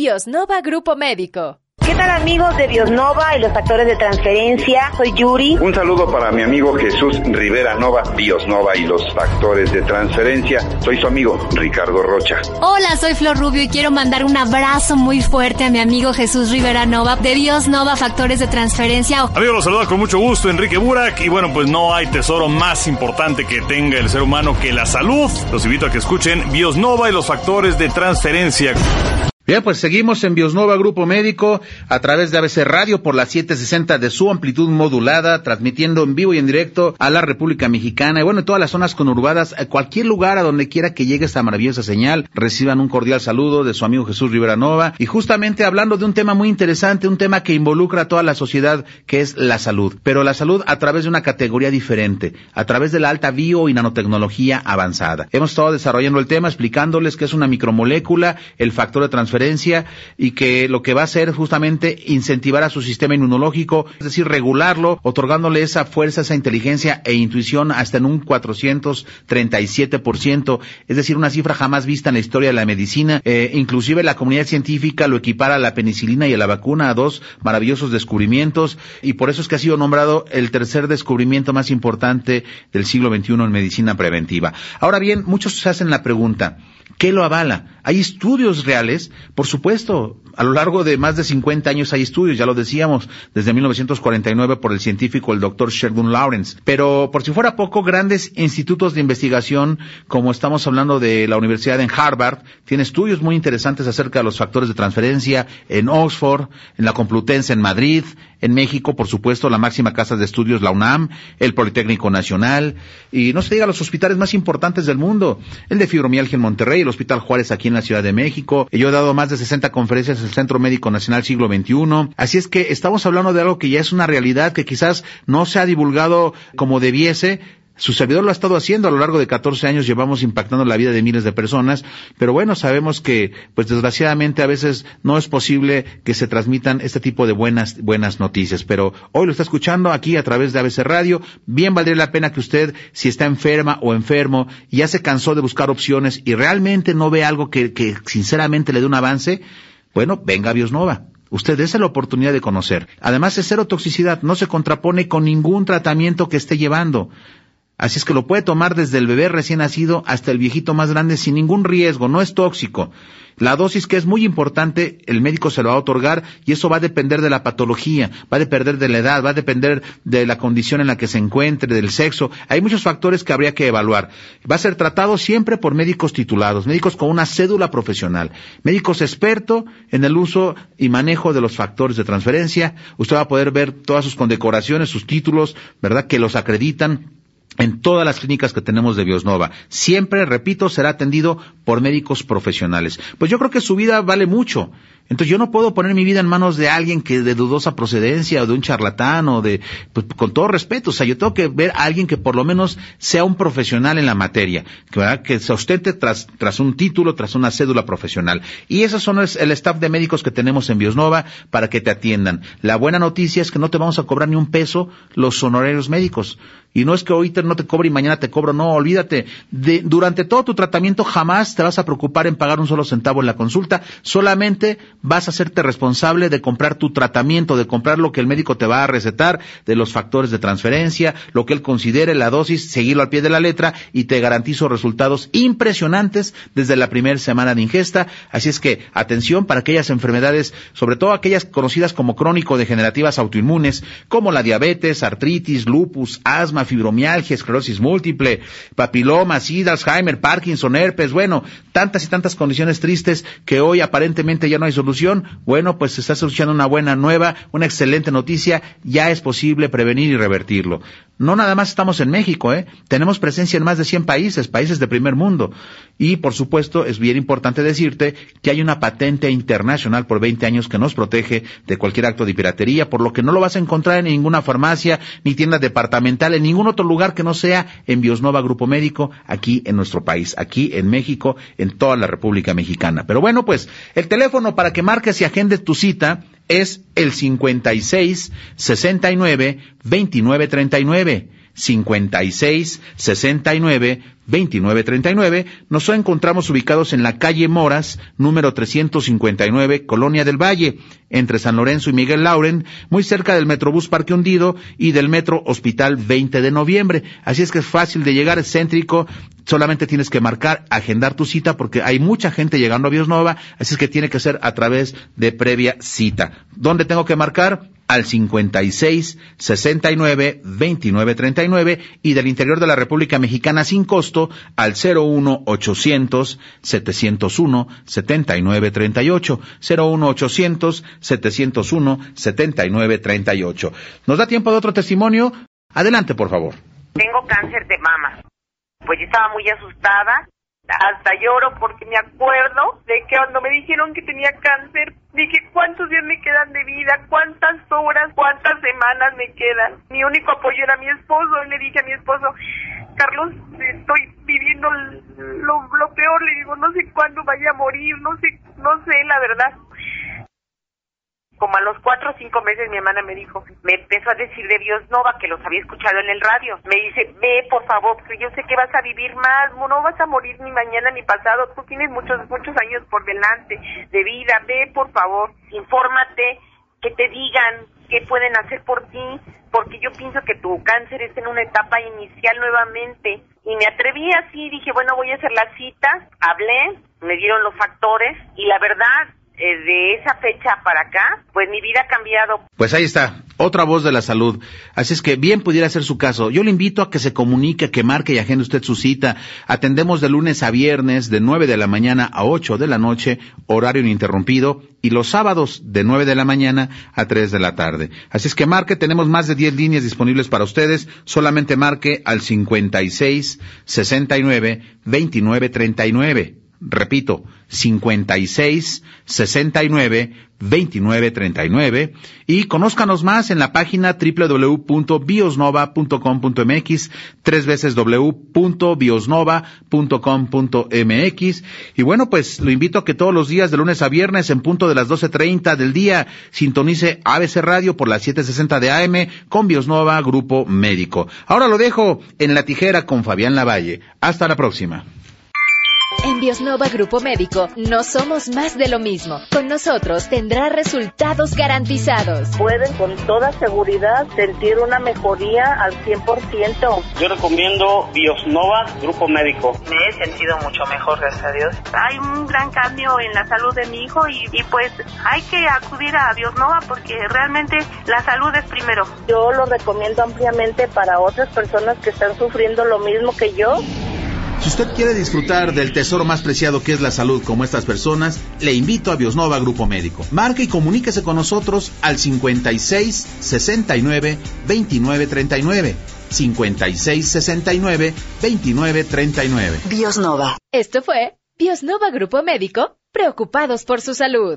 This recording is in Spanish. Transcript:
Biosnova Grupo Médico. ¿Qué tal amigos de Biosnova y los factores de transferencia? Soy Yuri. Un saludo para mi amigo Jesús Rivera Nova, Biosnova y los factores de transferencia. Soy su amigo Ricardo Rocha. Hola, soy Flor Rubio y quiero mandar un abrazo muy fuerte a mi amigo Jesús Rivera Nova de Biosnova Factores de Transferencia. Amigo, los saluda con mucho gusto Enrique Burak y bueno, pues no hay tesoro más importante que tenga el ser humano que la salud. Los invito a que escuchen Biosnova y los factores de transferencia. Bien, pues seguimos en Biosnova Grupo Médico a través de ABC Radio por la 760 de su amplitud modulada, transmitiendo en vivo y en directo a la República Mexicana y bueno, en todas las zonas conurbadas, a cualquier lugar a donde quiera que llegue esta maravillosa señal, reciban un cordial saludo de su amigo Jesús Rivera Nova y justamente hablando de un tema muy interesante, un tema que involucra a toda la sociedad que es la salud, pero la salud a través de una categoría diferente, a través de la alta bio y nanotecnología avanzada. Hemos estado desarrollando el tema explicándoles que es una micromolécula, el factor de transferencia y que lo que va a hacer justamente incentivar a su sistema inmunológico, es decir, regularlo, otorgándole esa fuerza, esa inteligencia e intuición hasta en un 437%, es decir, una cifra jamás vista en la historia de la medicina. Eh, inclusive la comunidad científica lo equipara a la penicilina y a la vacuna, a dos maravillosos descubrimientos, y por eso es que ha sido nombrado el tercer descubrimiento más importante del siglo XXI en medicina preventiva. Ahora bien, muchos se hacen la pregunta, ¿Qué lo avala? Hay estudios reales, por supuesto, a lo largo de más de 50 años hay estudios, ya lo decíamos, desde 1949 por el científico el doctor Sheldon Lawrence. Pero por si fuera poco, grandes institutos de investigación, como estamos hablando de la Universidad en Harvard, tiene estudios muy interesantes acerca de los factores de transferencia en Oxford, en la Complutense en Madrid, en México, por supuesto, la máxima casa de estudios, la UNAM, el Politécnico Nacional, y no se diga los hospitales más importantes del mundo, el de fibromialgia en Monterrey, Hospital Juárez aquí en la Ciudad de México. Yo he dado más de 60 conferencias en el Centro Médico Nacional Siglo XXI. Así es que estamos hablando de algo que ya es una realidad que quizás no se ha divulgado como debiese, su servidor lo ha estado haciendo a lo largo de 14 años, llevamos impactando la vida de miles de personas, pero bueno, sabemos que, pues desgraciadamente a veces no es posible que se transmitan este tipo de buenas, buenas noticias, pero hoy lo está escuchando aquí a través de ABC Radio, bien valdría la pena que usted, si está enferma o enfermo, ya se cansó de buscar opciones y realmente no ve algo que sinceramente le dé un avance, bueno, venga a Biosnova. Usted dése la oportunidad de conocer. Además es cero toxicidad, no se contrapone con ningún tratamiento que esté llevando. Así es que lo puede tomar desde el bebé recién nacido hasta el viejito más grande sin ningún riesgo, no es tóxico. La dosis que es muy importante, el médico se lo va a otorgar y eso va a depender de la patología, va a depender de la edad, va a depender de la condición en la que se encuentre, del sexo. Hay muchos factores que habría que evaluar. Va a ser tratado siempre por médicos titulados, médicos con una cédula profesional, médicos expertos en el uso y manejo de los factores de transferencia. Usted va a poder ver todas sus condecoraciones, sus títulos, ¿verdad? Que los acreditan en todas las clínicas que tenemos de Biosnova. Siempre, repito, será atendido por médicos profesionales. Pues yo creo que su vida vale mucho. Entonces yo no puedo poner mi vida en manos de alguien que de dudosa procedencia o de un charlatán o de, pues, con todo respeto, o sea, yo tengo que ver a alguien que por lo menos sea un profesional en la materia, que, que se ostente tras, tras un título, tras una cédula profesional. Y esos son el staff de médicos que tenemos en Biosnova para que te atiendan. La buena noticia es que no te vamos a cobrar ni un peso los honorarios médicos. Y no es que ahorita no te cobre y mañana te cobro, no, olvídate. De, durante todo tu tratamiento jamás te vas a preocupar en pagar un solo centavo en la consulta, solamente vas a hacerte responsable de comprar tu tratamiento, de comprar lo que el médico te va a recetar, de los factores de transferencia, lo que él considere, la dosis, seguirlo al pie de la letra y te garantizo resultados impresionantes desde la primera semana de ingesta. Así es que atención para aquellas enfermedades, sobre todo aquellas conocidas como crónico-degenerativas autoinmunes, como la diabetes, artritis, lupus, asma, fibromialgia, esclerosis múltiple, papiloma, SIDA, Alzheimer, Parkinson, herpes, bueno, tantas y tantas condiciones tristes que hoy aparentemente ya no hay solución. Bueno, pues se está solucionando una buena nueva, una excelente noticia, ya es posible prevenir y revertirlo. No nada más estamos en México, ¿eh? Tenemos presencia en más de 100 países, países de primer mundo. Y, por supuesto, es bien importante decirte que hay una patente internacional por 20 años que nos protege de cualquier acto de piratería, por lo que no lo vas a encontrar en ninguna farmacia, ni tienda departamental, en ningún otro lugar que no sea en Biosnova Grupo Médico, aquí en nuestro país, aquí en México, en toda la República Mexicana. Pero bueno, pues, el teléfono para que marques y agendes tu cita es el 56 69 29 39. 56 69 29 39. Nos encontramos ubicados en la calle Moras, número 359, Colonia del Valle, entre San Lorenzo y Miguel Lauren, muy cerca del Metrobús Parque Hundido y del Metro Hospital 20 de Noviembre. Así es que es fácil de llegar, es céntrico, solamente tienes que marcar, agendar tu cita porque hay mucha gente llegando a Biosnova, así es que tiene que ser a través de previa cita. ¿Dónde tengo que marcar? al 56 69 29 39 y del interior de la República Mexicana sin costo al 01 800 701 79 38 01 800 701 79 38. ¿Nos da tiempo de otro testimonio? Adelante, por favor. Tengo cáncer de mama. Pues yo estaba muy asustada hasta lloro porque me acuerdo de que cuando me dijeron que tenía cáncer, dije cuántos días me quedan de vida, cuántas horas, cuántas semanas me quedan. Mi único apoyo era mi esposo y le dije a mi esposo, Carlos, estoy viviendo lo, peor, le digo, no sé cuándo vaya a morir, no sé, no sé la verdad como a los cuatro o cinco meses mi hermana me dijo, me empezó a decir de Dios Nova, que los había escuchado en el radio. Me dice, ve por favor, porque yo sé que vas a vivir más, no vas a morir ni mañana ni pasado, tú tienes muchos, muchos años por delante de vida, ve por favor, infórmate, que te digan qué pueden hacer por ti, porque yo pienso que tu cáncer está en una etapa inicial nuevamente. Y me atreví así, dije, bueno, voy a hacer la cita, hablé, me dieron los factores y la verdad eh, de esa fecha para acá, pues mi vida ha cambiado. Pues ahí está, otra voz de la salud. Así es que bien pudiera ser su caso. Yo le invito a que se comunique, que marque y agende usted su cita. Atendemos de lunes a viernes de 9 de la mañana a 8 de la noche, horario ininterrumpido, y los sábados de 9 de la mañana a 3 de la tarde. Así es que marque, tenemos más de 10 líneas disponibles para ustedes. Solamente marque al 56 69 29 39. Repito, 56 69 29 39 y conózcanos más en la página www.biosnova.com.mx, tres veces www.biosnova.com.mx y bueno, pues lo invito a que todos los días de lunes a viernes en punto de las 12.30 del día sintonice ABC Radio por las 7.60 de AM con Biosnova Grupo Médico. Ahora lo dejo en la tijera con Fabián Lavalle. Hasta la próxima. En Biosnova Grupo Médico no somos más de lo mismo. Con nosotros tendrá resultados garantizados. Pueden con toda seguridad sentir una mejoría al 100%. Yo recomiendo Biosnova Grupo Médico. Me he sentido mucho mejor, gracias a Dios. Hay un gran cambio en la salud de mi hijo y, y pues hay que acudir a Biosnova porque realmente la salud es primero. Yo lo recomiendo ampliamente para otras personas que están sufriendo lo mismo que yo. Si usted quiere disfrutar del tesoro más preciado que es la salud como estas personas, le invito a Biosnova Grupo Médico. Marque y comuníquese con nosotros al 56 69 29 39. 56 69 29 39. Biosnova. Esto fue Biosnova Grupo Médico, preocupados por su salud.